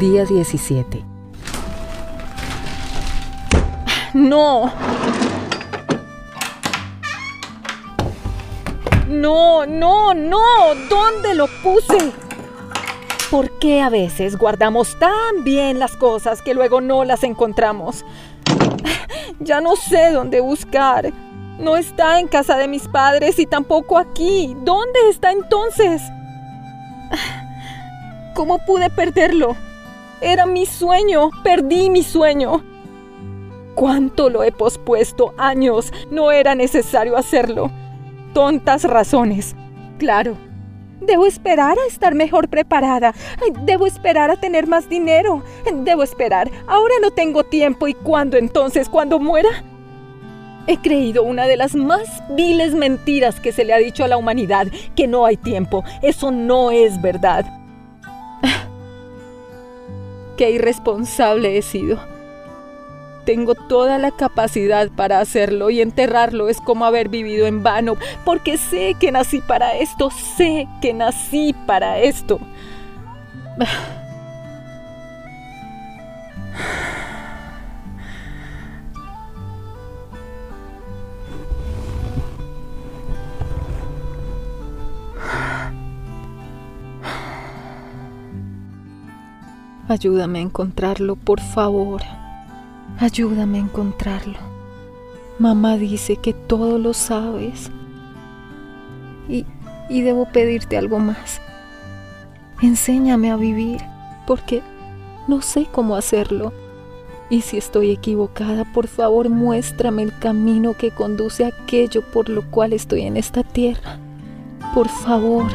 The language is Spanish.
Día 17. No. No, no, no. ¿Dónde lo puse? ¿Por qué a veces guardamos tan bien las cosas que luego no las encontramos? Ya no sé dónde buscar. No está en casa de mis padres y tampoco aquí. ¿Dónde está entonces? ¿Cómo pude perderlo? Era mi sueño. Perdí mi sueño. ¿Cuánto lo he pospuesto? Años. No era necesario hacerlo. Tontas razones. Claro. Debo esperar a estar mejor preparada. Debo esperar a tener más dinero. Debo esperar. Ahora no tengo tiempo. ¿Y cuándo entonces? ¿Cuándo muera? He creído una de las más viles mentiras que se le ha dicho a la humanidad, que no hay tiempo. Eso no es verdad. Qué irresponsable he sido. Tengo toda la capacidad para hacerlo y enterrarlo es como haber vivido en vano, porque sé que nací para esto, sé que nací para esto. Ayúdame a encontrarlo, por favor. Ayúdame a encontrarlo. Mamá dice que todo lo sabes. Y, y debo pedirte algo más. Enséñame a vivir, porque no sé cómo hacerlo. Y si estoy equivocada, por favor muéstrame el camino que conduce a aquello por lo cual estoy en esta tierra. Por favor.